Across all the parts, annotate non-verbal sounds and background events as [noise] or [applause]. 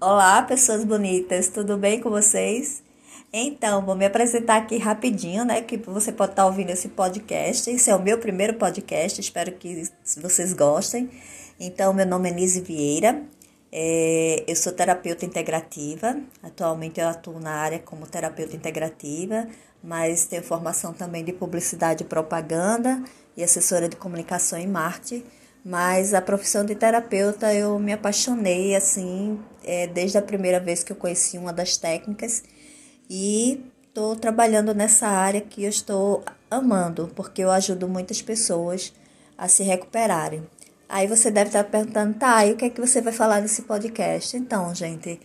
Olá, pessoas bonitas, tudo bem com vocês? Então, vou me apresentar aqui rapidinho, né? Que você pode estar ouvindo esse podcast. Esse é o meu primeiro podcast, espero que vocês gostem. Então, meu nome é Nise Vieira, é, eu sou terapeuta integrativa. Atualmente eu atuo na área como terapeuta integrativa, mas tenho formação também de publicidade e propaganda e assessora de comunicação e marketing. Mas a profissão de terapeuta eu me apaixonei assim é, desde a primeira vez que eu conheci uma das técnicas e estou trabalhando nessa área que eu estou amando, porque eu ajudo muitas pessoas a se recuperarem. Aí você deve estar perguntando, tá, e o que é que você vai falar nesse podcast? Então, gente,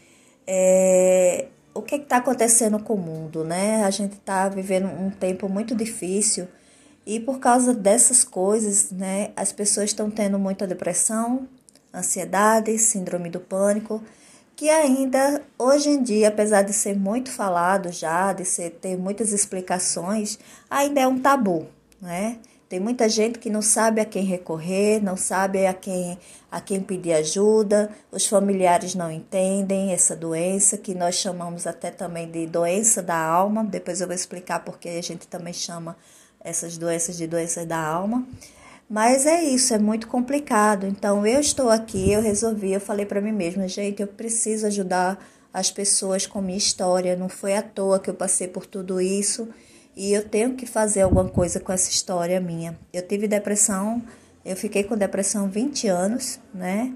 é, o que é está acontecendo com o mundo, né? A gente está vivendo um tempo muito difícil e por causa dessas coisas, né, as pessoas estão tendo muita depressão, ansiedade, síndrome do pânico, que ainda hoje em dia, apesar de ser muito falado já, de ser, ter muitas explicações, ainda é um tabu, né? Tem muita gente que não sabe a quem recorrer, não sabe a quem, a quem pedir ajuda, os familiares não entendem essa doença, que nós chamamos até também de doença da alma, depois eu vou explicar porque a gente também chama essas doenças de doenças da alma. Mas é isso, é muito complicado. Então eu estou aqui, eu resolvi, eu falei para mim mesma, gente, eu preciso ajudar as pessoas com minha história. Não foi à toa que eu passei por tudo isso e eu tenho que fazer alguma coisa com essa história minha. Eu tive depressão, eu fiquei com depressão 20 anos, né?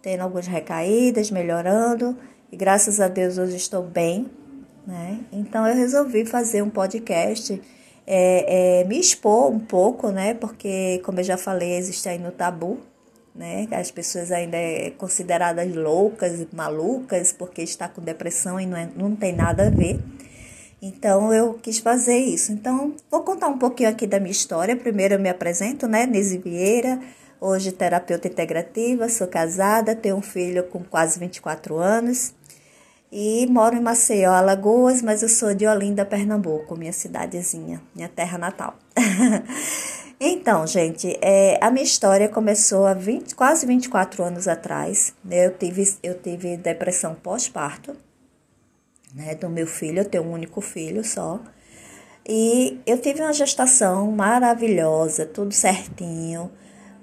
Tendo algumas recaídas, melhorando, e graças a Deus hoje estou bem, né? Então eu resolvi fazer um podcast é, é, me expor um pouco, né? Porque, como eu já falei, existe ainda o tabu, né? As pessoas ainda é consideradas loucas, malucas, porque está com depressão e não, é, não tem nada a ver. Então, eu quis fazer isso. Então, vou contar um pouquinho aqui da minha história. Primeiro, eu me apresento, né? Nise Vieira, hoje terapeuta integrativa, sou casada, tenho um filho com quase 24 anos e moro em Maceió, Alagoas, mas eu sou de Olinda, Pernambuco, minha cidadezinha, minha terra natal. [laughs] então, gente, é, a minha história começou há 20, quase 24 anos atrás. Eu tive, eu tive depressão pós-parto, né, do meu filho, eu tenho um único filho só. E eu tive uma gestação maravilhosa, tudo certinho.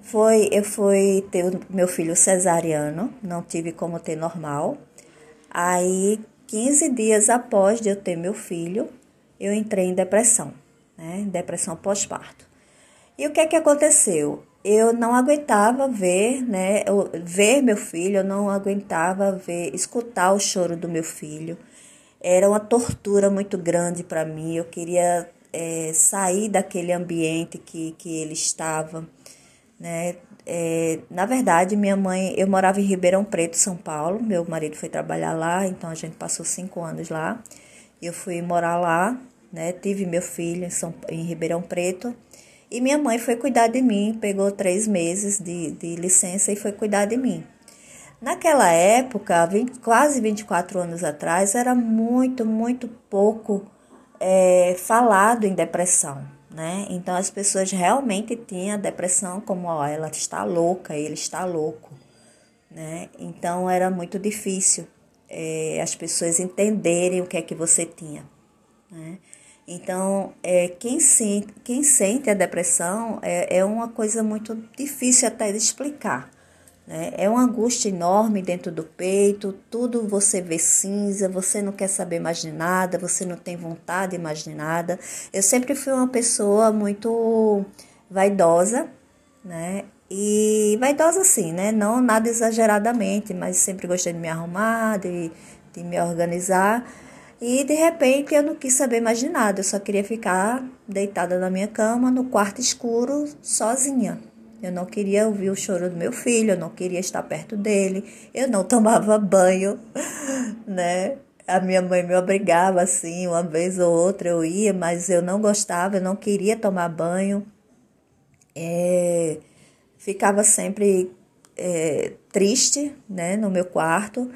Foi, eu fui ter o meu filho cesariano, não tive como ter normal. Aí, 15 dias após de eu ter meu filho, eu entrei em depressão, né? Depressão pós-parto. E o que é que aconteceu? Eu não aguentava ver, né? Ver meu filho, eu não aguentava ver, escutar o choro do meu filho. Era uma tortura muito grande para mim. Eu queria é, sair daquele ambiente que, que ele estava, né? É, na verdade, minha mãe, eu morava em Ribeirão Preto, São Paulo. Meu marido foi trabalhar lá, então a gente passou cinco anos lá. Eu fui morar lá, né? Tive meu filho em, São, em Ribeirão Preto. E minha mãe foi cuidar de mim, pegou três meses de, de licença e foi cuidar de mim. Naquela época, 20, quase 24 anos atrás, era muito, muito pouco é, falado em depressão né? Então as pessoas realmente tinham depressão como, ó, ela está louca, ele está louco, né? Então era muito difícil é, as pessoas entenderem o que é que você tinha, né? Então, é, quem, sente, quem sente a depressão é, é uma coisa muito difícil até de explicar. Né? É uma angústia enorme dentro do peito, tudo você vê cinza, você não quer saber mais de nada, você não tem vontade mais de nada. Eu sempre fui uma pessoa muito vaidosa, né? E vaidosa assim, né? Não nada exageradamente, mas sempre gostei de me arrumar, de, de me organizar. E de repente eu não quis saber mais de nada, eu só queria ficar deitada na minha cama, no quarto escuro, sozinha. Eu não queria ouvir o choro do meu filho, eu não queria estar perto dele, eu não [laughs] tomava banho, né? A minha mãe me obrigava assim, uma vez ou outra eu ia, mas eu não gostava, eu não queria tomar banho. É, ficava sempre é, triste, né, no meu quarto.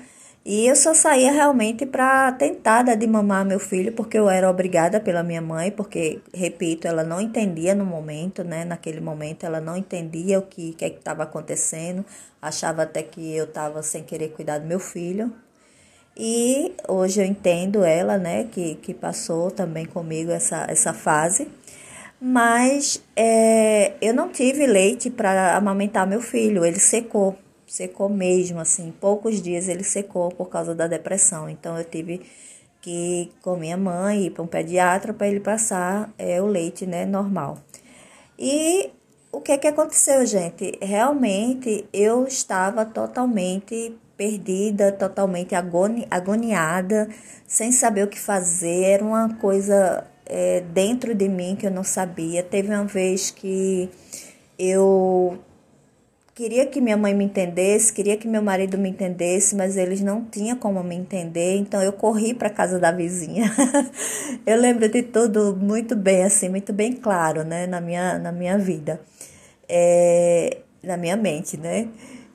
E eu só saía realmente para tentar dar de mamar meu filho, porque eu era obrigada pela minha mãe, porque, repito, ela não entendia no momento, né? Naquele momento, ela não entendia o que é estava acontecendo, achava até que eu estava sem querer cuidar do meu filho. E hoje eu entendo ela, né, que, que passou também comigo essa, essa fase. Mas é, eu não tive leite para amamentar meu filho, ele secou, secou mesmo, assim, poucos dias ele secou por causa da depressão. Então eu tive que com minha mãe ir para um pediatra para ele passar é, o leite, né, normal. E o que é que aconteceu, gente? Realmente eu estava totalmente perdida, totalmente agoni agoniada, sem saber o que fazer. Era uma coisa é, dentro de mim que eu não sabia. Teve uma vez que eu queria que minha mãe me entendesse, queria que meu marido me entendesse, mas eles não tinham como me entender, então eu corri para casa da vizinha. [laughs] eu lembro de tudo muito bem, assim, muito bem claro, né, na minha, na minha vida, é, na minha mente, né.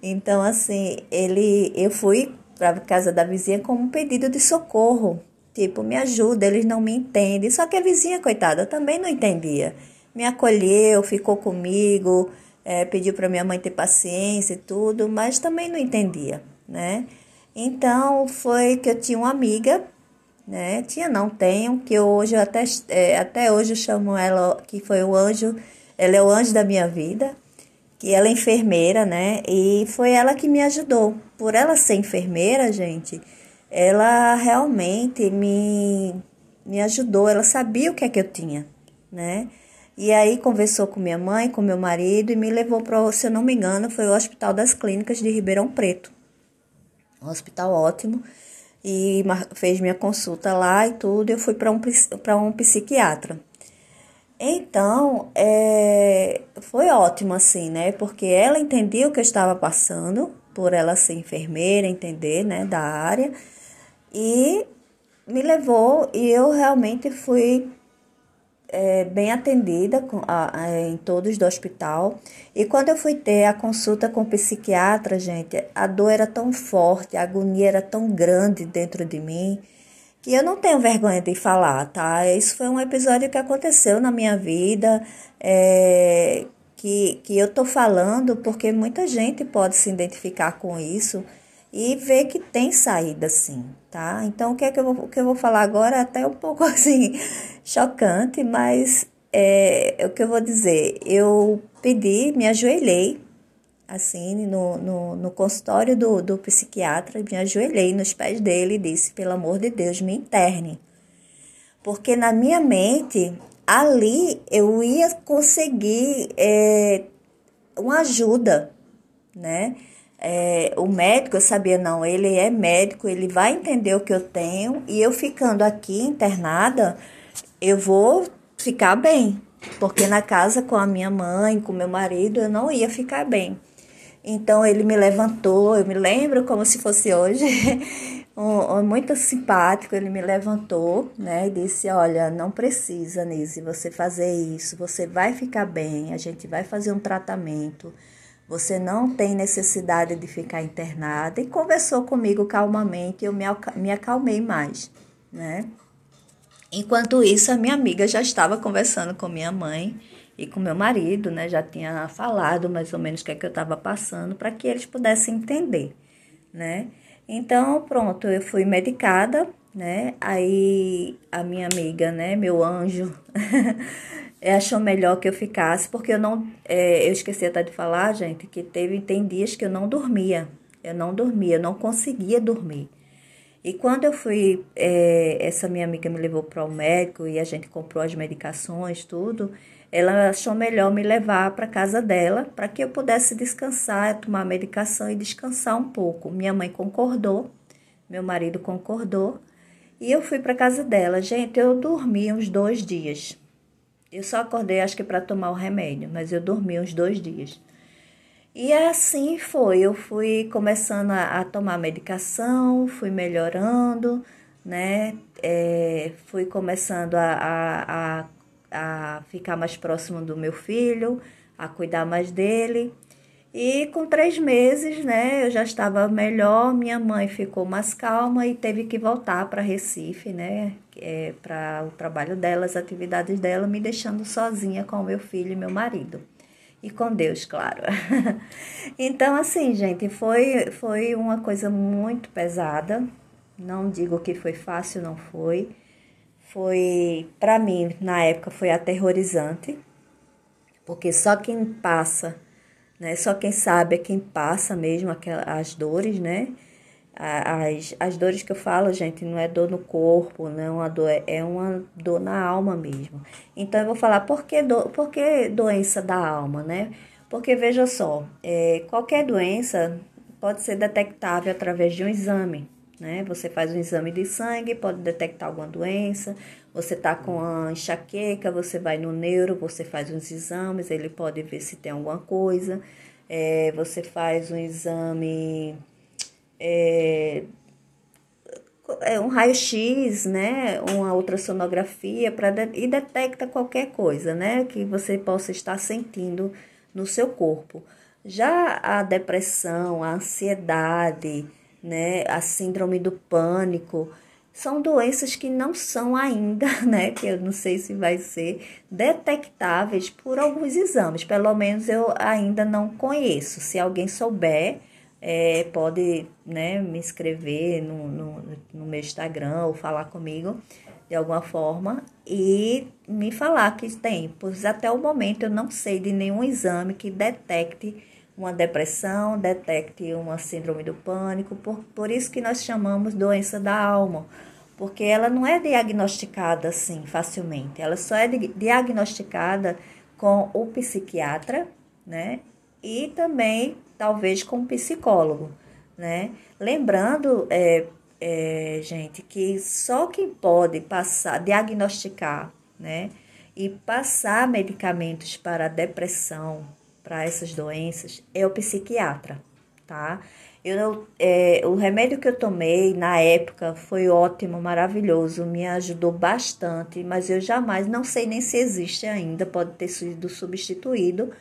Então, assim, ele, eu fui para casa da vizinha com um pedido de socorro, tipo, me ajuda, eles não me entendem. Só que a vizinha, coitada, também não entendia. Me acolheu, ficou comigo, é, pediu para minha mãe ter paciência e tudo, mas também não entendia, né? Então foi que eu tinha uma amiga, né? Tinha, não tenho, que hoje eu até, é, até hoje eu chamo ela, que foi o anjo, ela é o anjo da minha vida, que ela é enfermeira, né? E foi ela que me ajudou. Por ela ser enfermeira, gente, ela realmente me, me ajudou, ela sabia o que é que eu tinha, né? E aí conversou com minha mãe, com meu marido e me levou para, se eu não me engano, foi o Hospital das Clínicas de Ribeirão Preto. Um hospital ótimo. E fez minha consulta lá e tudo. Eu fui para um, um psiquiatra. Então, é, foi ótimo assim, né? Porque ela entendia o que eu estava passando, por ela ser enfermeira, entender, né, da área. E me levou e eu realmente fui é, bem atendida com, a, a, em todos do hospital. E quando eu fui ter a consulta com o psiquiatra, gente, a dor era tão forte, a agonia era tão grande dentro de mim, que eu não tenho vergonha de falar, tá? Isso foi um episódio que aconteceu na minha vida, é, que, que eu tô falando porque muita gente pode se identificar com isso e ver que tem saída sim, tá? Então, o que é que eu vou, o que eu vou falar agora é até um pouco [laughs] assim chocante, mas é, é o que eu vou dizer. Eu pedi, me ajoelhei assim no, no, no consultório do, do psiquiatra, me ajoelhei nos pés dele e disse: pelo amor de Deus, me interne. Porque na minha mente, ali eu ia conseguir é, uma ajuda, né? É, o médico, eu sabia, não, ele é médico, ele vai entender o que eu tenho, e eu ficando aqui internada, eu vou ficar bem, porque na casa com a minha mãe, com meu marido, eu não ia ficar bem. Então ele me levantou, eu me lembro como se fosse hoje, [laughs] muito simpático, ele me levantou, né, e disse, olha, não precisa, Nise, você fazer isso, você vai ficar bem, a gente vai fazer um tratamento, você não tem necessidade de ficar internada e conversou comigo calmamente, eu me, me acalmei mais, né? Enquanto isso, a minha amiga já estava conversando com minha mãe e com meu marido, né? Já tinha falado mais ou menos o que, é que eu estava passando para que eles pudessem entender, né? Então, pronto, eu fui medicada, né? Aí a minha amiga, né, meu anjo, [laughs] achou melhor que eu ficasse, porque eu não. É, eu esqueci até de falar, gente, que teve, tem dias que eu não dormia. Eu não dormia, eu não conseguia dormir. E quando eu fui, é, essa minha amiga me levou para o médico e a gente comprou as medicações, tudo. Ela achou melhor me levar para casa dela para que eu pudesse descansar, tomar medicação e descansar um pouco. Minha mãe concordou, meu marido concordou e eu fui para casa dela. Gente, eu dormi uns dois dias. Eu só acordei, acho que para tomar o remédio, mas eu dormi uns dois dias. E assim foi, eu fui começando a, a tomar medicação, fui melhorando, né? É, fui começando a, a, a, ficar mais próximo do meu filho, a cuidar mais dele. E com três meses, né, eu já estava melhor, minha mãe ficou mais calma e teve que voltar para Recife, né, é, para o trabalho dela, as atividades dela, me deixando sozinha com o meu filho e meu marido. E com Deus, claro. [laughs] então, assim, gente, foi, foi uma coisa muito pesada, Não digo que foi fácil, não foi. Foi, para mim, na época, foi aterrorizante, porque só quem passa, né? Só quem sabe é quem passa mesmo aquelas, as dores, né? As, as dores que eu falo, gente, não é dor no corpo, não é dor, é uma dor na alma mesmo. Então eu vou falar por que, do, por que doença da alma, né? Porque veja só, é, qualquer doença pode ser detectável através de um exame, né? Você faz um exame de sangue, pode detectar alguma doença. Você tá com a enxaqueca, você vai no neuro, você faz uns exames, ele pode ver se tem alguma coisa. É, você faz um exame é, é um raio-x, né, uma ultrassonografia para e detecta qualquer coisa, né, que você possa estar sentindo no seu corpo. Já a depressão, a ansiedade, né, a síndrome do pânico, são doenças que não são ainda, [laughs] né, que eu não sei se vai ser detectáveis por alguns exames. Pelo menos eu ainda não conheço. Se alguém souber, é, pode né, me escrever no, no, no meu Instagram ou falar comigo de alguma forma e me falar que tem, pois até o momento eu não sei de nenhum exame que detecte uma depressão, detecte uma síndrome do pânico, por, por isso que nós chamamos doença da alma, porque ela não é diagnosticada assim facilmente, ela só é diagnosticada com o psiquiatra, né? E também talvez com um psicólogo, né? Lembrando, é, é, gente, que só quem pode passar, diagnosticar, né? E passar medicamentos para a depressão, para essas doenças, é o psiquiatra, tá? Eu, é, o remédio que eu tomei na época foi ótimo, maravilhoso, me ajudou bastante, mas eu jamais, não sei nem se existe ainda, pode ter sido substituído,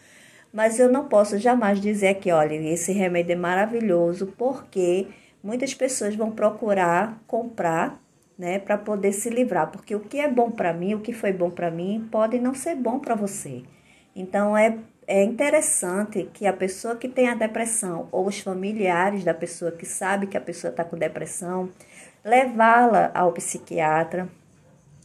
mas eu não posso jamais dizer que, olha, esse remédio é maravilhoso, porque muitas pessoas vão procurar comprar, né, para poder se livrar, porque o que é bom para mim, o que foi bom para mim, pode não ser bom para você. Então é é interessante que a pessoa que tem a depressão ou os familiares da pessoa que sabe que a pessoa está com depressão, levá-la ao psiquiatra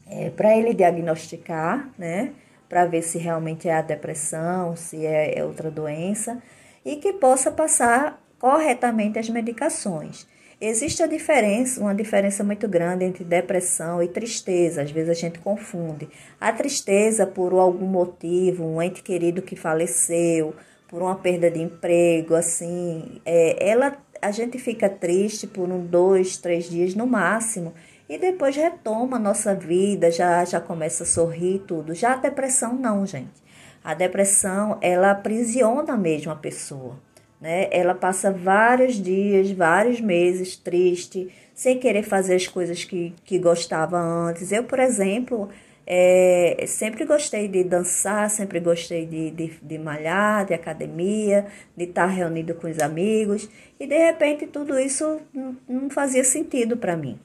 é, para ele diagnosticar, né? Para ver se realmente é a depressão, se é, é outra doença, e que possa passar corretamente as medicações. Existe a diferença, uma diferença muito grande entre depressão e tristeza. Às vezes a gente confunde. A tristeza por algum motivo, um ente querido que faleceu, por uma perda de emprego, assim, é, ela, a gente fica triste por um, dois, três dias no máximo e depois retoma a nossa vida, já, já começa a sorrir tudo. Já a depressão não, gente. A depressão, ela aprisiona mesmo a pessoa, né? Ela passa vários dias, vários meses triste, sem querer fazer as coisas que, que gostava antes. Eu, por exemplo, é, sempre gostei de dançar, sempre gostei de, de, de malhar, de academia, de estar reunido com os amigos, e de repente tudo isso não, não fazia sentido para mim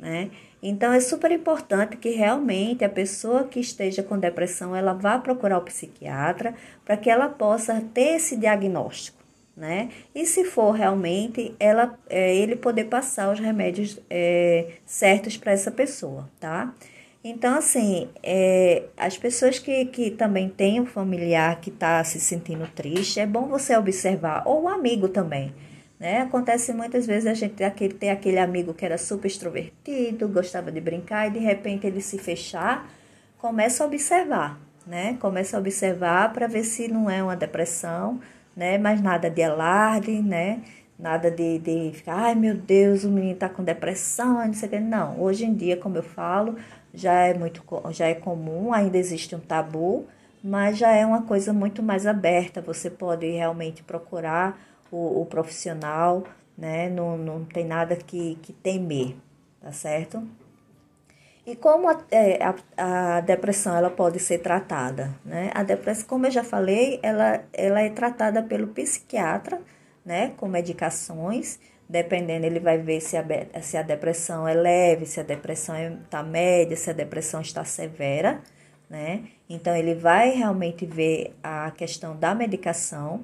né? Então é super importante que realmente a pessoa que esteja com depressão ela vá procurar o psiquiatra para que ela possa ter esse diagnóstico, né? E se for realmente ela é, ele poder passar os remédios é, certos para essa pessoa, tá? Então, assim, é, as pessoas que, que também têm um familiar que está se sentindo triste, é bom você observar, ou um amigo também, né? Acontece muitas vezes a gente aquele, ter aquele amigo que era super extrovertido, gostava de brincar e de repente ele se fechar, começa a observar, né? Começa a observar para ver se não é uma depressão, né? Mas nada de alarde, né? Nada de, de ficar, ai meu Deus, o menino está com depressão, não sei o que. Não, hoje em dia, como eu falo, já é muito já é comum, ainda existe um tabu, mas já é uma coisa muito mais aberta. Você pode realmente procurar o, o profissional, né? Não, não tem nada que, que temer, tá certo? E como a, é, a, a, depressão ela pode ser tratada? Né? A depressão, como eu já falei, ela, ela é tratada pelo psiquiatra, né? Com medicações, dependendo, ele vai ver se a, se a depressão é leve, se a depressão está média, se a depressão está severa, né? Então, ele vai realmente ver a questão da medicação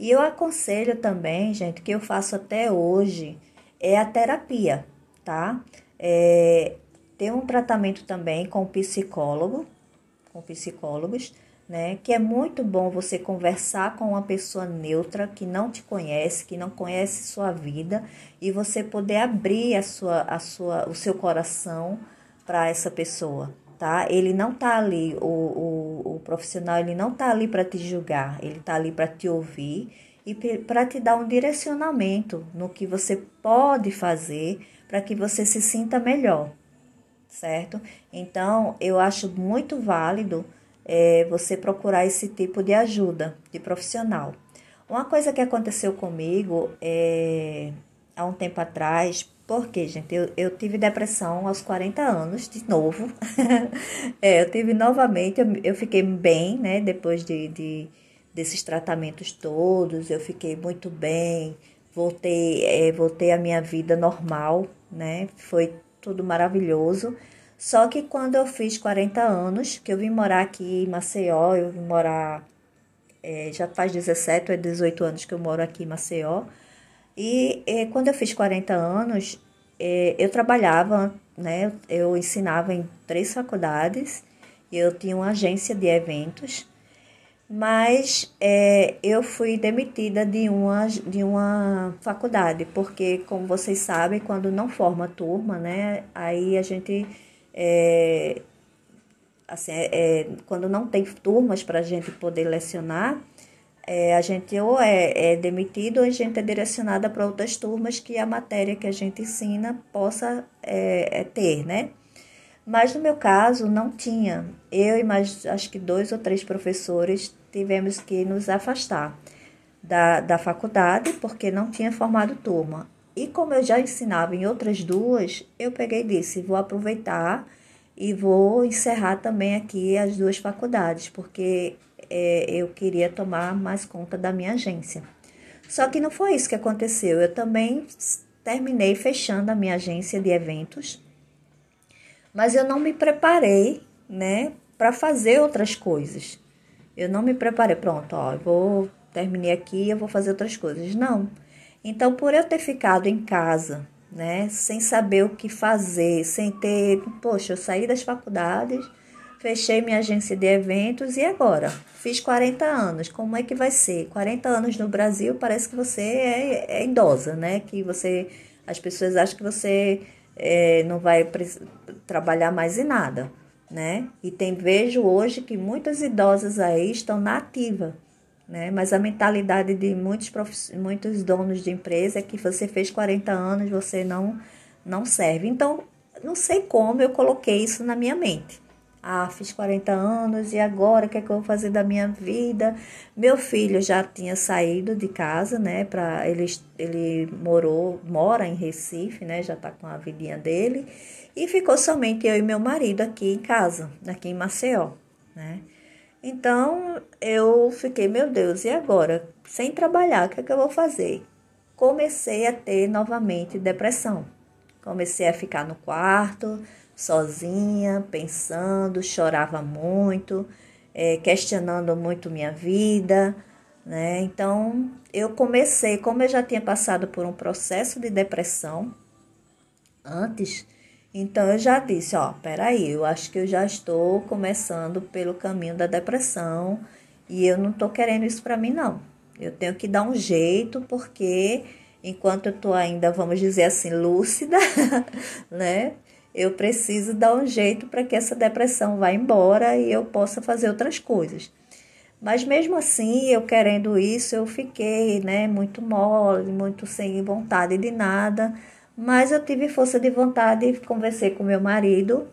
e eu aconselho também, gente, que eu faço até hoje, é a terapia, tá? É, tem um tratamento também com psicólogo, com psicólogos, né? Que é muito bom você conversar com uma pessoa neutra que não te conhece, que não conhece sua vida e você poder abrir a sua, a sua, o seu coração para essa pessoa, tá? Ele não tá ali, o, o, o profissional ele não tá ali para te julgar, ele tá ali para te ouvir e para te dar um direcionamento no que você pode fazer para que você se sinta melhor, certo? Então, eu acho muito válido é, você procurar esse tipo de ajuda de profissional. Uma coisa que aconteceu comigo é, há um tempo atrás, porque, gente, eu, eu tive depressão aos 40 anos, de novo. [laughs] é, eu tive novamente, eu, eu fiquei bem, né, depois de, de, desses tratamentos todos, eu fiquei muito bem, voltei, é, voltei à minha vida normal, né, foi tudo maravilhoso. Só que quando eu fiz 40 anos, que eu vim morar aqui em Maceió, eu vim morar. É, já faz 17 ou 18 anos que eu moro aqui em Maceió. E é, quando eu fiz 40 anos, é, eu trabalhava, né? Eu ensinava em três faculdades, eu tinha uma agência de eventos, mas é, eu fui demitida de uma, de uma faculdade, porque, como vocês sabem, quando não forma turma, né? Aí a gente assim, é, é, quando não tem turmas para a gente poder lecionar, é, a gente ou é, é demitido ou a gente é direcionada para outras turmas que a matéria que a gente ensina possa é, é, ter, né? Mas no meu caso não tinha. Eu e mais acho que dois ou três professores tivemos que nos afastar da, da faculdade porque não tinha formado turma. E como eu já ensinava em outras duas, eu peguei e disse: vou aproveitar e vou encerrar também aqui as duas faculdades, porque é, eu queria tomar mais conta da minha agência. Só que não foi isso que aconteceu. Eu também terminei fechando a minha agência de eventos, mas eu não me preparei, né, para fazer outras coisas. Eu não me preparei, pronto, ó, eu vou terminei aqui, eu vou fazer outras coisas. Não. Então, por eu ter ficado em casa, né, sem saber o que fazer, sem ter, poxa, eu saí das faculdades, fechei minha agência de eventos e agora? Fiz 40 anos, como é que vai ser? 40 anos no Brasil, parece que você é, é idosa, né? Que você, as pessoas acham que você é, não vai trabalhar mais em nada, né? E tem vejo hoje que muitas idosas aí estão na ativa né? Mas a mentalidade de muitos, muitos donos de empresa é que você fez 40 anos, você não, não serve. Então, não sei como eu coloquei isso na minha mente. Ah, fiz 40 anos e agora o que é que eu vou fazer da minha vida? Meu filho já tinha saído de casa, né? Pra, ele, ele morou, mora em Recife, né? Já tá com a vidinha dele. E ficou somente eu e meu marido aqui em casa, aqui em Maceió, né? Então eu fiquei, meu Deus, e agora? Sem trabalhar, o que é que eu vou fazer? Comecei a ter novamente depressão. Comecei a ficar no quarto, sozinha, pensando, chorava muito, é, questionando muito minha vida, né? Então eu comecei, como eu já tinha passado por um processo de depressão antes, então eu já disse, ó, peraí, eu acho que eu já estou começando pelo caminho da depressão e eu não estou querendo isso para mim não. Eu tenho que dar um jeito porque enquanto eu estou ainda, vamos dizer assim, lúcida, [laughs] né? Eu preciso dar um jeito para que essa depressão vá embora e eu possa fazer outras coisas. Mas mesmo assim, eu querendo isso, eu fiquei, né, muito mole, muito sem vontade de nada mas eu tive força de vontade, conversei com meu marido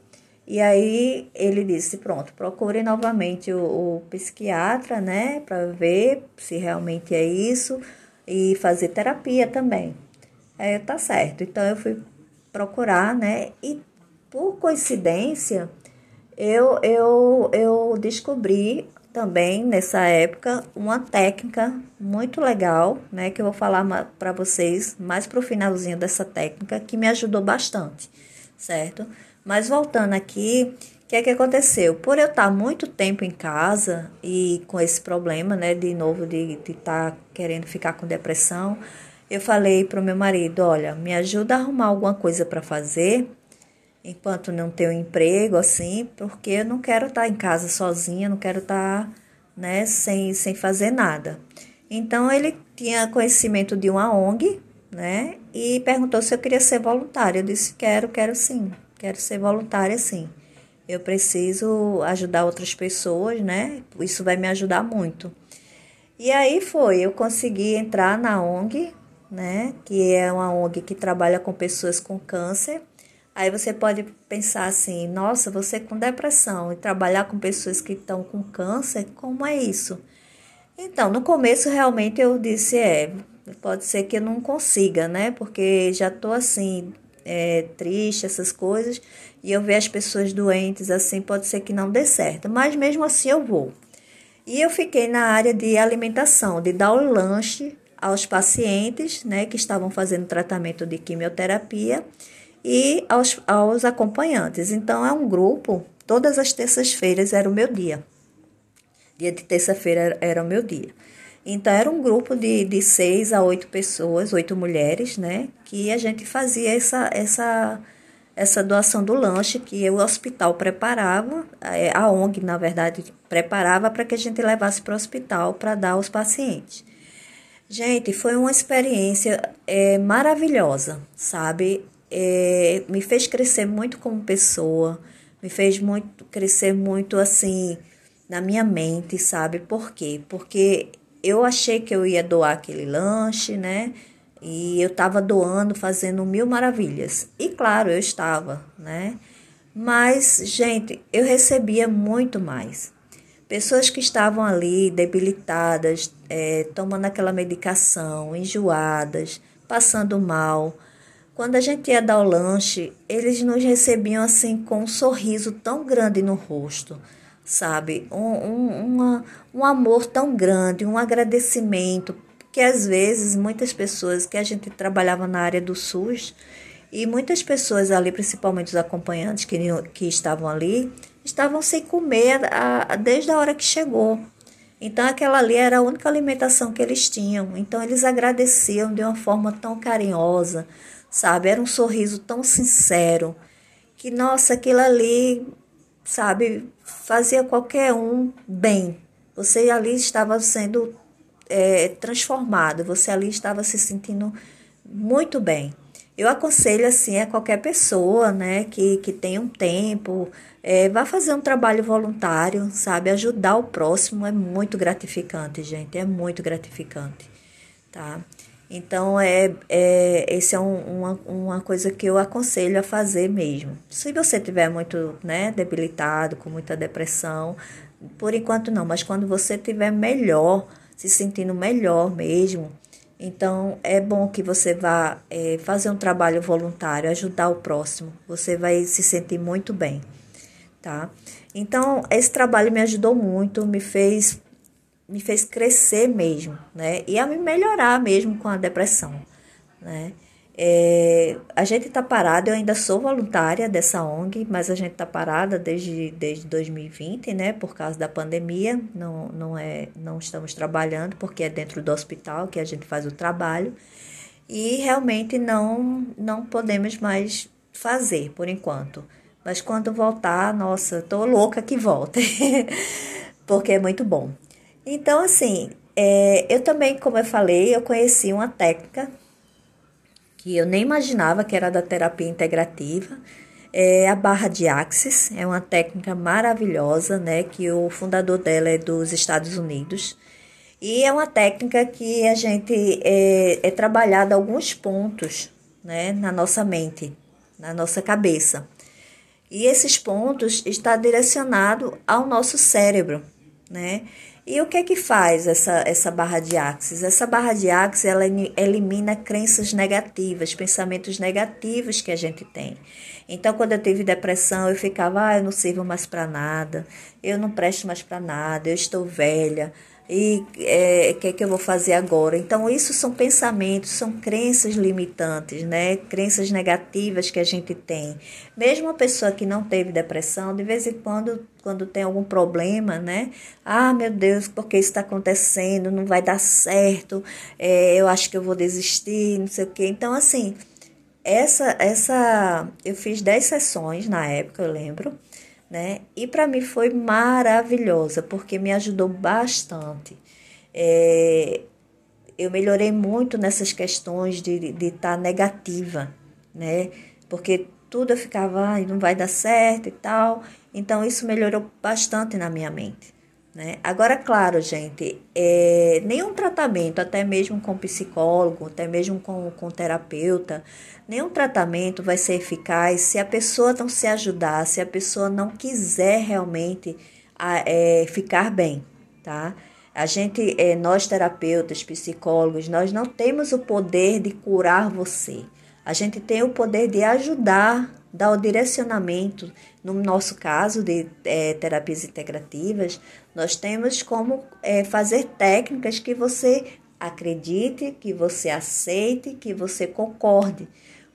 e aí ele disse: pronto, procure novamente o, o psiquiatra, né, para ver se realmente é isso e fazer terapia também. Aí tá certo. Então eu fui procurar, né, e por coincidência eu, eu, eu descobri também nessa época uma técnica muito legal, né, que eu vou falar para vocês mais pro finalzinho dessa técnica que me ajudou bastante, certo? Mas voltando aqui, o que é que aconteceu? Por eu estar muito tempo em casa e com esse problema, né, de novo de estar tá querendo ficar com depressão, eu falei para o meu marido: olha, me ajuda a arrumar alguma coisa para fazer enquanto não tenho emprego, assim, porque eu não quero estar em casa sozinha, não quero estar, né, sem, sem fazer nada. Então ele tinha conhecimento de uma ONG, né, e perguntou se eu queria ser voluntária. Eu disse: quero, quero sim, quero ser voluntária sim. Eu preciso ajudar outras pessoas, né? Isso vai me ajudar muito. E aí foi, eu consegui entrar na ONG, né? Que é uma ONG que trabalha com pessoas com câncer. Aí você pode pensar assim, nossa, você com depressão e trabalhar com pessoas que estão com câncer, como é isso? Então, no começo realmente eu disse, é, pode ser que eu não consiga, né? Porque já tô assim, é, triste, essas coisas, e eu ver as pessoas doentes assim, pode ser que não dê certo. Mas mesmo assim eu vou. E eu fiquei na área de alimentação, de dar o lanche aos pacientes né, que estavam fazendo tratamento de quimioterapia e aos, aos acompanhantes. Então, é um grupo, todas as terças-feiras era o meu dia. Dia de terça-feira era o meu dia. Então, era um grupo de, de seis a oito pessoas, oito mulheres, né? Que a gente fazia essa, essa, essa doação do lanche que o hospital preparava, é, a ONG, na verdade, preparava para que a gente levasse para o hospital para dar aos pacientes. Gente, foi uma experiência é, maravilhosa, sabe? É, me fez crescer muito como pessoa, me fez muito crescer muito assim na minha mente, sabe? Por quê? Porque eu achei que eu ia doar aquele lanche, né? E eu estava doando, fazendo mil maravilhas. E claro, eu estava, né? Mas, gente, eu recebia muito mais. Pessoas que estavam ali debilitadas, é, tomando aquela medicação, enjoadas, passando mal. Quando a gente ia dar o lanche, eles nos recebiam assim com um sorriso tão grande no rosto sabe? Um, um, uma, um amor tão grande, um agradecimento, que às vezes muitas pessoas que a gente trabalhava na área do SUS e muitas pessoas ali, principalmente os acompanhantes que, que estavam ali, estavam sem comer a, a, desde a hora que chegou. Então aquela ali era a única alimentação que eles tinham. Então eles agradeciam de uma forma tão carinhosa, sabe? Era um sorriso tão sincero que nossa, aquilo ali sabe, fazia qualquer um bem. Você ali estava sendo é, transformado, você ali estava se sentindo muito bem. Eu aconselho assim a qualquer pessoa, né, que, que tenha um tempo, é, vá fazer um trabalho voluntário, sabe, ajudar o próximo é muito gratificante, gente, é muito gratificante, tá? Então, é, é, esse é um, uma, uma coisa que eu aconselho a fazer mesmo. Se você tiver muito né, debilitado, com muita depressão, por enquanto não, mas quando você tiver melhor, se sentindo melhor mesmo, então é bom que você vá é, fazer um trabalho voluntário, ajudar o próximo. Você vai se sentir muito bem, tá? Então, esse trabalho me ajudou muito, me fez me fez crescer mesmo, né? E a me melhorar mesmo com a depressão, né? É, a gente está parada, eu ainda sou voluntária dessa ONG, mas a gente está parada desde, desde 2020, né? Por causa da pandemia, não, não, é, não estamos trabalhando, porque é dentro do hospital que a gente faz o trabalho. E realmente não, não podemos mais fazer por enquanto. Mas quando voltar, nossa, tô louca que volte, [laughs] porque é muito bom. Então, assim, é, eu também, como eu falei, eu conheci uma técnica que eu nem imaginava que era da terapia integrativa. É a barra de Axis, é uma técnica maravilhosa, né? Que o fundador dela é dos Estados Unidos. E é uma técnica que a gente é, é trabalhado alguns pontos, né? Na nossa mente, na nossa cabeça. E esses pontos está direcionado ao nosso cérebro, né? E o que é que faz essa, essa barra de axis? Essa barra de axis ela elimina crenças negativas, pensamentos negativos que a gente tem. Então, quando eu tive depressão, eu ficava, ah, eu não sirvo mais para nada, eu não presto mais para nada, eu estou velha, E o é, que, é que eu vou fazer agora? Então, isso são pensamentos, são crenças limitantes, né? Crenças negativas que a gente tem. Mesmo uma pessoa que não teve depressão, de vez em quando, quando tem algum problema, né? Ah, meu Deus, por que isso está acontecendo? Não vai dar certo, é, eu acho que eu vou desistir, não sei o quê. Então, assim, essa, essa, eu fiz 10 sessões na época, eu lembro né? E para mim foi maravilhosa, porque me ajudou bastante. É, eu melhorei muito nessas questões de estar de tá negativa, né? Porque tudo eu ficava, ah, não vai dar certo e tal. Então isso melhorou bastante na minha mente. Né? Agora, claro, gente, é, nenhum tratamento, até mesmo com psicólogo, até mesmo com, com terapeuta, nenhum tratamento vai ser eficaz se a pessoa não se ajudar, se a pessoa não quiser realmente é, ficar bem, tá? A gente, é, nós terapeutas, psicólogos, nós não temos o poder de curar você. A gente tem o poder de ajudar, dar o direcionamento. No nosso caso de é, terapias integrativas, nós temos como é, fazer técnicas que você acredite, que você aceite, que você concorde.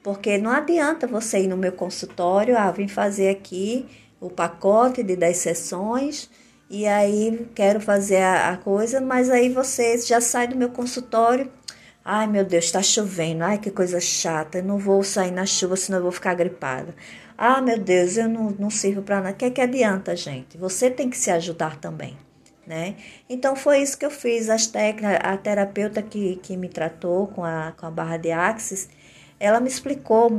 Porque não adianta você ir no meu consultório, ah, vim fazer aqui o pacote de 10 sessões e aí quero fazer a, a coisa, mas aí você já sai do meu consultório Ai, meu Deus, está chovendo. Ai, que coisa chata. Eu não vou sair na chuva, senão eu vou ficar gripada. Ah, meu Deus, eu não, não sirvo para nada. O que, é que adianta, gente? Você tem que se ajudar também, né? Então, foi isso que eu fiz. As técnicas, a terapeuta que, que me tratou com a, com a barra de axis, ela me explicou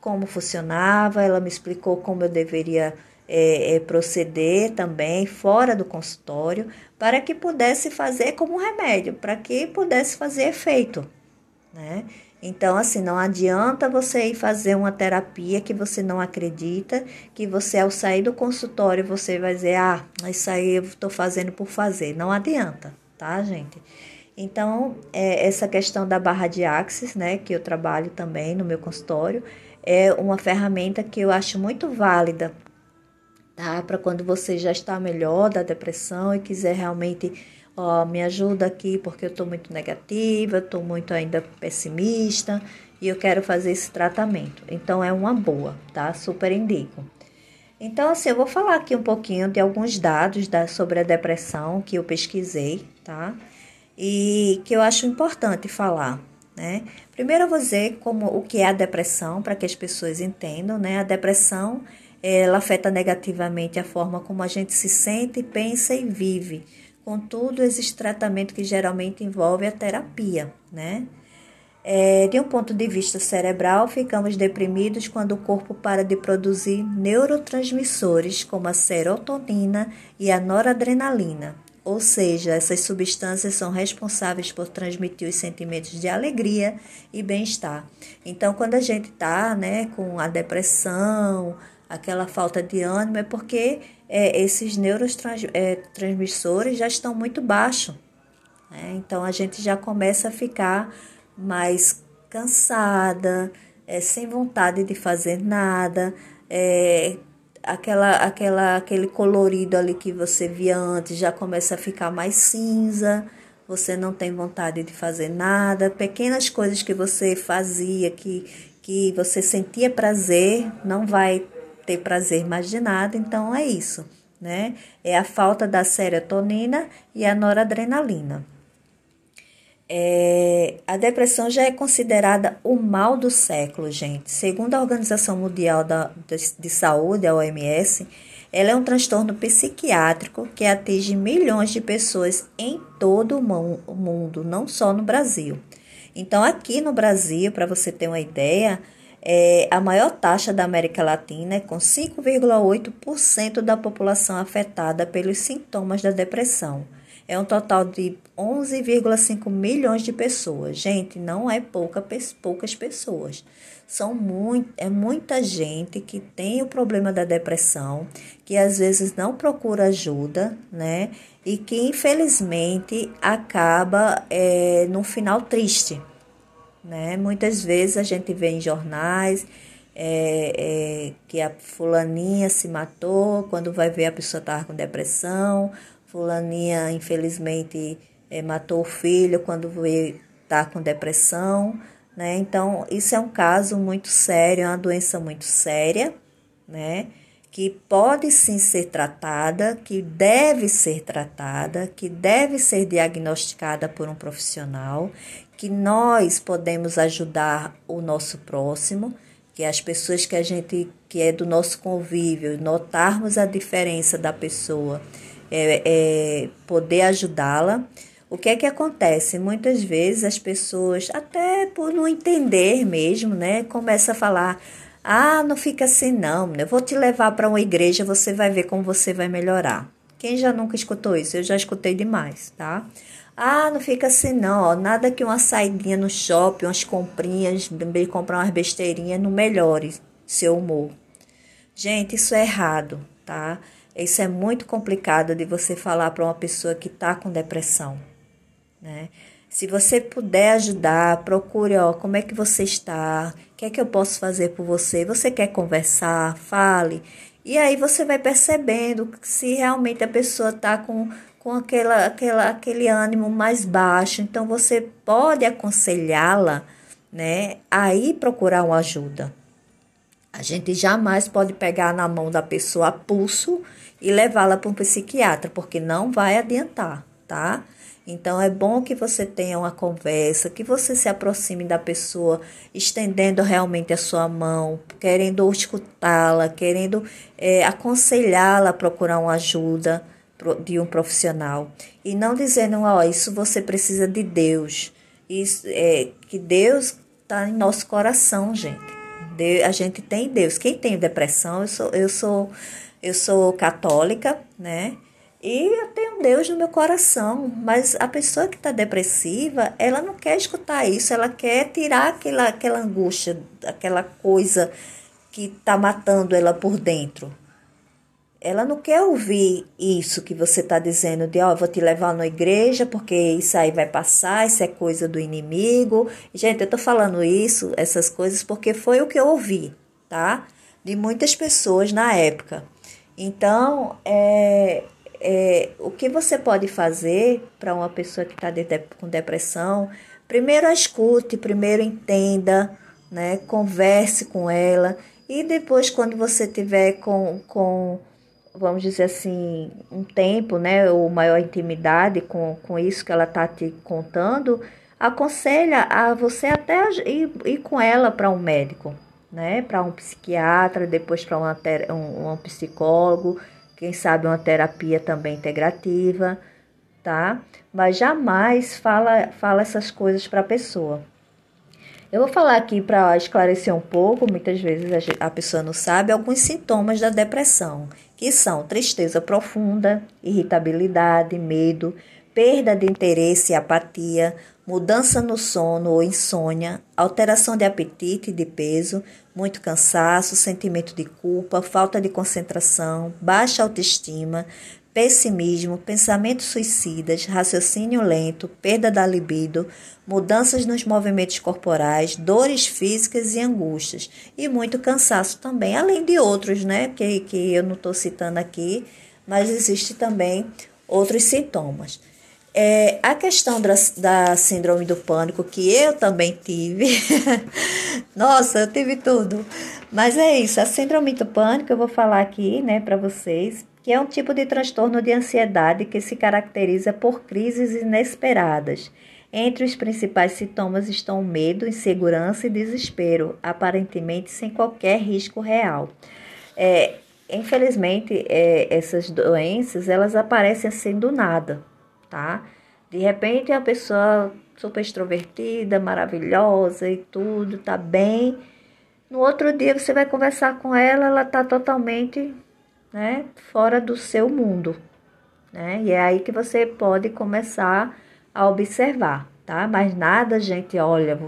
como funcionava, ela me explicou como eu deveria é, é, proceder também fora do consultório para que pudesse fazer como remédio, para que pudesse fazer efeito, né? Então, assim, não adianta você ir fazer uma terapia que você não acredita, que você, ao sair do consultório, você vai dizer, ah, isso aí eu estou fazendo por fazer. Não adianta, tá, gente? Então, é, essa questão da barra de axis, né, que eu trabalho também no meu consultório, é uma ferramenta que eu acho muito válida tá? Para quando você já está melhor da depressão e quiser realmente, ó, me ajuda aqui porque eu estou muito negativa, estou muito ainda pessimista e eu quero fazer esse tratamento. Então é uma boa, tá? Super indico. Então, assim, eu vou falar aqui um pouquinho de alguns dados da, sobre a depressão que eu pesquisei, tá? E que eu acho importante falar, né? Primeiro eu vou dizer como o que é a depressão, para que as pessoas entendam, né? A depressão ela afeta negativamente a forma como a gente se sente, pensa e vive. Contudo, existe tratamento que geralmente envolve a terapia, né? É, de um ponto de vista cerebral, ficamos deprimidos quando o corpo para de produzir neurotransmissores como a serotonina e a noradrenalina. Ou seja, essas substâncias são responsáveis por transmitir os sentimentos de alegria e bem-estar. Então, quando a gente está né, com a depressão, aquela falta de ânimo, é porque é, esses neurotransmissores é, já estão muito baixos. Né? Então a gente já começa a ficar mais cansada, é, sem vontade de fazer nada, é, aquela, aquela, aquele colorido ali que você via antes já começa a ficar mais cinza, você não tem vontade de fazer nada, pequenas coisas que você fazia, que, que você sentia prazer, não vai ter prazer mais de nada, então é isso, né? É a falta da serotonina e a noradrenalina. É, a depressão já é considerada o mal do século, gente. Segundo a Organização Mundial da, de, de Saúde, a OMS, ela é um transtorno psiquiátrico que atinge milhões de pessoas em todo o mundo, não só no Brasil. Então, aqui no Brasil, para você ter uma ideia, é a maior taxa da América Latina, com 5,8% da população afetada pelos sintomas da depressão. É um total de 11,5 milhões de pessoas. Gente, não é pouca, poucas pessoas. São muito, é muita gente que tem o problema da depressão, que às vezes não procura ajuda, né? E que infelizmente acaba é, num final triste né? Muitas vezes a gente vê em jornais é, é, que a fulaninha se matou, quando vai ver a pessoa estava com depressão, fulaninha infelizmente é, matou o filho quando veio estar tá com depressão, né? Então, isso é um caso muito sério, é uma doença muito séria, né? Que pode sim ser tratada, que deve ser tratada, que deve ser diagnosticada por um profissional, que nós podemos ajudar o nosso próximo, que as pessoas que a gente que é do nosso convívio, notarmos a diferença da pessoa, é, é poder ajudá-la. O que é que acontece? Muitas vezes as pessoas, até por não entender mesmo, né, começa a falar: "Ah, não fica assim não, eu vou te levar para uma igreja, você vai ver como você vai melhorar". Quem já nunca escutou isso? Eu já escutei demais, tá? Ah, não fica assim não, ó, nada que uma saidinha no shopping, umas comprinhas, comprar umas besteirinhas não melhore seu humor. Gente, isso é errado, tá? Isso é muito complicado de você falar para uma pessoa que está com depressão, né? Se você puder ajudar, procure, ó, como é que você está, o que é que eu posso fazer por você, você quer conversar, fale. E aí você vai percebendo se realmente a pessoa está com com aquela, aquela, aquele ânimo mais baixo. Então, você pode aconselhá-la né, a ir procurar uma ajuda. A gente jamais pode pegar na mão da pessoa a pulso e levá-la para um psiquiatra, porque não vai adiantar, tá? Então é bom que você tenha uma conversa, que você se aproxime da pessoa, estendendo realmente a sua mão, querendo escutá-la, querendo é, aconselhá-la a procurar uma ajuda de um profissional e não dizendo, ó, oh, isso você precisa de Deus. Isso é que Deus está em nosso coração, gente. a gente tem Deus. Quem tem depressão, eu sou eu sou eu sou católica, né? E eu tenho Deus no meu coração, mas a pessoa que está depressiva, ela não quer escutar isso, ela quer tirar aquela, aquela angústia, aquela coisa que está matando ela por dentro, ela não quer ouvir isso que você está dizendo de, ó, oh, vou te levar na igreja porque isso aí vai passar, isso é coisa do inimigo. Gente, eu tô falando isso, essas coisas, porque foi o que eu ouvi, tá? De muitas pessoas na época. Então, é, é, o que você pode fazer para uma pessoa que está de, com depressão? Primeiro escute, primeiro entenda, né? Converse com ela. E depois, quando você tiver com, com vamos dizer assim, um tempo, né, ou maior intimidade com, com isso que ela está te contando, aconselha a você até ir, ir com ela para um médico, né, para um psiquiatra, depois para um, um psicólogo, quem sabe uma terapia também integrativa, tá? Mas jamais fala, fala essas coisas para a pessoa. Eu vou falar aqui para esclarecer um pouco, muitas vezes a pessoa não sabe, alguns sintomas da depressão, que são tristeza profunda, irritabilidade, medo, perda de interesse e apatia, mudança no sono ou insônia, alteração de apetite e de peso, muito cansaço, sentimento de culpa, falta de concentração, baixa autoestima, pessimismo, pensamentos suicidas, raciocínio lento, perda da libido, mudanças nos movimentos corporais, dores físicas e angústias, e muito cansaço também, além de outros, né, que, que eu não estou citando aqui, mas existe também outros sintomas. É, a questão da, da síndrome do pânico, que eu também tive, [laughs] nossa, eu tive tudo, mas é isso, a síndrome do pânico eu vou falar aqui, né, para vocês, que é um tipo de transtorno de ansiedade que se caracteriza por crises inesperadas. Entre os principais sintomas estão medo, insegurança e desespero, aparentemente sem qualquer risco real. É, infelizmente, é, essas doenças elas aparecem assim do nada, tá? De repente, a pessoa super extrovertida, maravilhosa e tudo, tá bem. No outro dia você vai conversar com ela, ela tá totalmente né, fora do seu mundo, né? E é aí que você pode começar a observar, tá? Mas nada, gente, olha,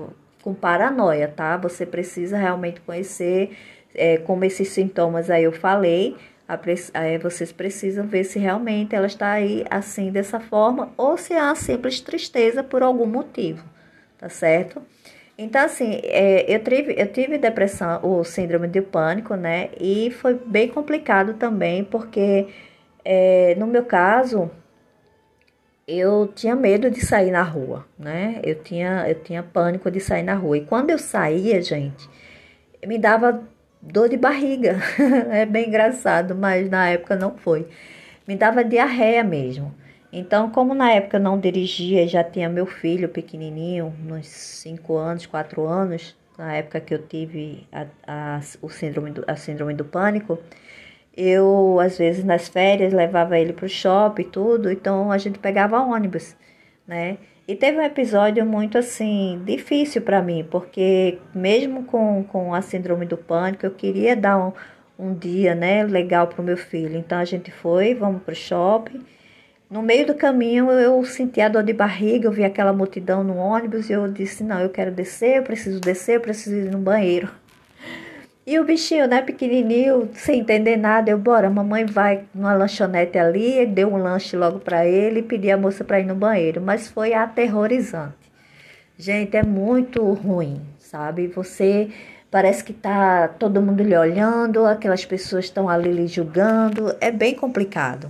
com paranoia, tá? Você precisa realmente conhecer é, como esses sintomas aí eu falei. A, é, vocês precisam ver se realmente ela está aí assim dessa forma ou se há simples tristeza por algum motivo, tá certo? Então, assim, é, eu, tive, eu tive depressão, o síndrome de pânico, né? E foi bem complicado também, porque é, no meu caso, eu tinha medo de sair na rua, né? Eu tinha, eu tinha pânico de sair na rua. E quando eu saía, gente, me dava dor de barriga. [laughs] é bem engraçado, mas na época não foi. Me dava diarreia mesmo. Então, como na época eu não dirigia, já tinha meu filho pequenininho, uns 5 anos, 4 anos, na época que eu tive a, a, o síndrome do, a síndrome do pânico, eu, às vezes, nas férias, levava ele para o shopping e tudo, então a gente pegava ônibus, né? E teve um episódio muito, assim, difícil para mim, porque mesmo com, com a síndrome do pânico, eu queria dar um, um dia, né, legal para o meu filho. Então a gente foi, vamos para o shopping. No meio do caminho eu senti a dor de barriga, eu vi aquela multidão no ônibus e eu disse: Não, eu quero descer, eu preciso descer, eu preciso ir no banheiro. E o bichinho, né, pequenininho, sem entender nada, eu, bora, mamãe vai numa lanchonete ali, deu um lanche logo para ele e pedi a moça para ir no banheiro, mas foi aterrorizante. Gente, é muito ruim, sabe? Você parece que tá todo mundo lhe olhando, aquelas pessoas estão ali lhe julgando, é bem complicado,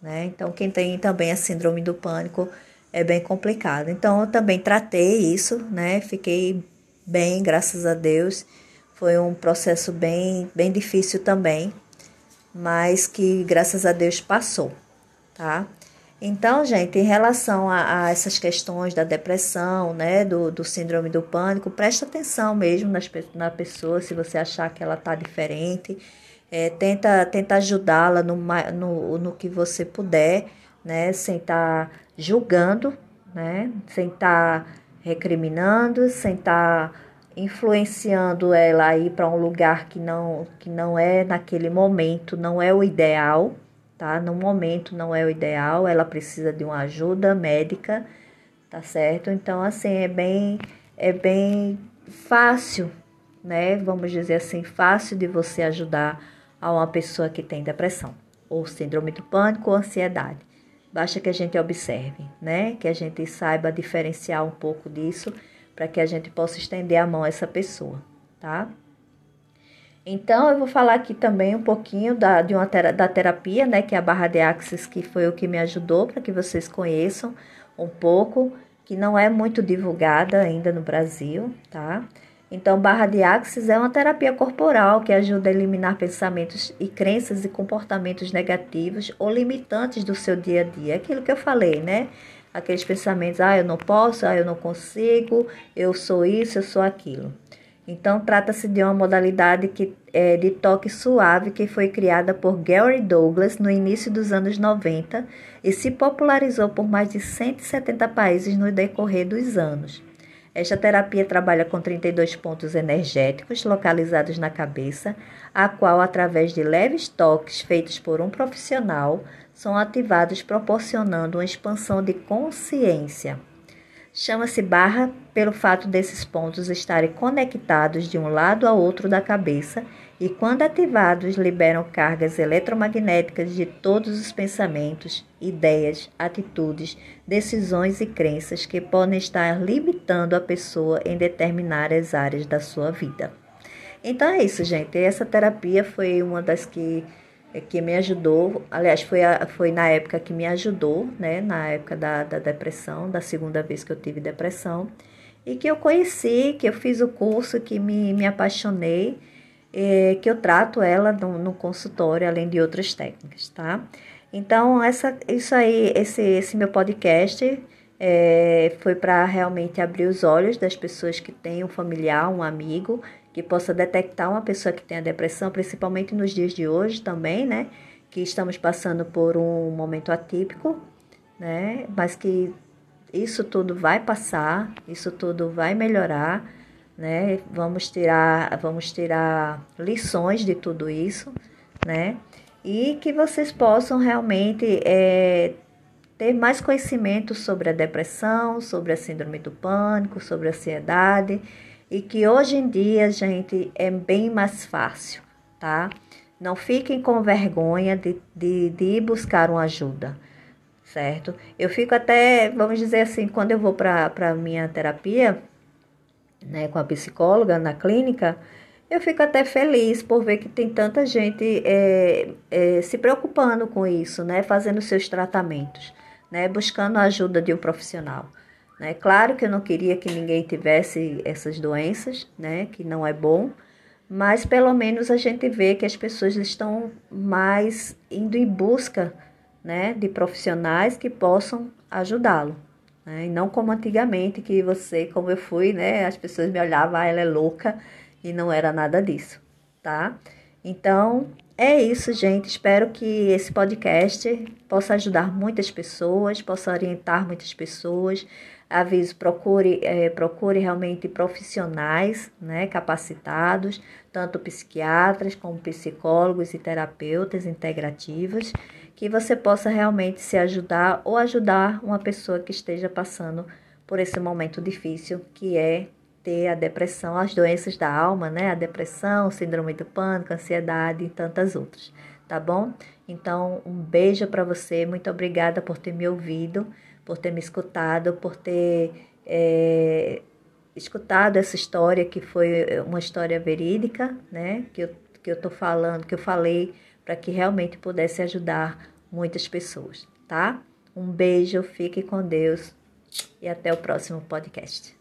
né? Então, quem tem também a síndrome do pânico é bem complicado. Então, eu também tratei isso, né? Fiquei bem, graças a Deus. Foi um processo bem, bem difícil também, mas que graças a Deus passou, tá? Então, gente, em relação a, a essas questões da depressão, né, do, do síndrome do pânico, presta atenção mesmo nas, na pessoa, se você achar que ela tá diferente, é, tenta, tenta ajudá-la no, no, no que você puder, né, sem estar tá julgando, né, sem estar tá recriminando, sem estar tá influenciando ela a ir para um lugar que não, que não é naquele momento, não é o ideal, tá? No momento não é o ideal, ela precisa de uma ajuda médica, tá certo? Então, assim, é bem, é bem fácil, né? Vamos dizer assim, fácil de você ajudar a uma pessoa que tem depressão, ou síndrome do pânico, ou ansiedade. Basta que a gente observe, né? Que a gente saiba diferenciar um pouco disso para que a gente possa estender a mão a essa pessoa, tá? Então, eu vou falar aqui também um pouquinho da, de uma da terapia, né, que é a barra de axis, que foi o que me ajudou para que vocês conheçam um pouco, que não é muito divulgada ainda no Brasil, tá? Então, barra de axis é uma terapia corporal que ajuda a eliminar pensamentos e crenças e comportamentos negativos ou limitantes do seu dia a dia. Aquilo que eu falei, né? aqueles pensamentos, ah, eu não posso, ah, eu não consigo, eu sou isso, eu sou aquilo. Então, trata-se de uma modalidade que, é, de toque suave que foi criada por Gary Douglas no início dos anos 90 e se popularizou por mais de 170 países no decorrer dos anos. Esta terapia trabalha com 32 pontos energéticos localizados na cabeça, a qual, através de leves toques feitos por um profissional, são ativados proporcionando uma expansão de consciência. Chama-se barra pelo fato desses pontos estarem conectados de um lado ao outro da cabeça e, quando ativados, liberam cargas eletromagnéticas de todos os pensamentos, ideias, atitudes, decisões e crenças que podem estar limitando a pessoa em determinadas áreas da sua vida. Então é isso, gente. Essa terapia foi uma das que é que me ajudou, aliás, foi, a, foi na época que me ajudou, né, na época da, da depressão, da segunda vez que eu tive depressão, e que eu conheci, que eu fiz o curso, que me, me apaixonei, é, que eu trato ela no, no consultório, além de outras técnicas, tá? Então, essa, isso aí, esse, esse meu podcast é, foi para realmente abrir os olhos das pessoas que têm um familiar, um amigo, que possa detectar uma pessoa que tenha depressão, principalmente nos dias de hoje também, né? Que estamos passando por um momento atípico, né? Mas que isso tudo vai passar, isso tudo vai melhorar, né? Vamos tirar, vamos tirar lições de tudo isso, né? E que vocês possam realmente é, ter mais conhecimento sobre a depressão, sobre a síndrome do pânico, sobre a ansiedade e que hoje em dia, gente, é bem mais fácil, tá? Não fiquem com vergonha de, de, de ir buscar uma ajuda, certo? Eu fico até, vamos dizer assim, quando eu vou para a minha terapia, né, com a psicóloga na clínica, eu fico até feliz por ver que tem tanta gente é, é, se preocupando com isso, né, fazendo seus tratamentos. né, buscando a ajuda de um profissional. Né? Claro que eu não queria que ninguém tivesse essas doenças, né, que não é bom, mas pelo menos a gente vê que as pessoas estão mais indo em busca né, de profissionais que possam ajudá-lo. Né? E não como antigamente, que você, como eu fui, né, as pessoas me olhavam, ah, ela é louca, e não era nada disso, tá? Então, é isso, gente. Espero que esse podcast possa ajudar muitas pessoas, possa orientar muitas pessoas. Aviso, procure, é, procure realmente profissionais né, capacitados, tanto psiquiatras como psicólogos e terapeutas integrativas, que você possa realmente se ajudar ou ajudar uma pessoa que esteja passando por esse momento difícil que é ter a depressão, as doenças da alma, né? A depressão, síndrome do pânico, ansiedade e tantas outras, tá bom? Então, um beijo para você, muito obrigada por ter me ouvido, por ter me escutado, por ter é, escutado essa história que foi uma história verídica, né? Que eu, que eu tô falando, que eu falei para que realmente pudesse ajudar muitas pessoas, tá? Um beijo, fique com Deus e até o próximo podcast.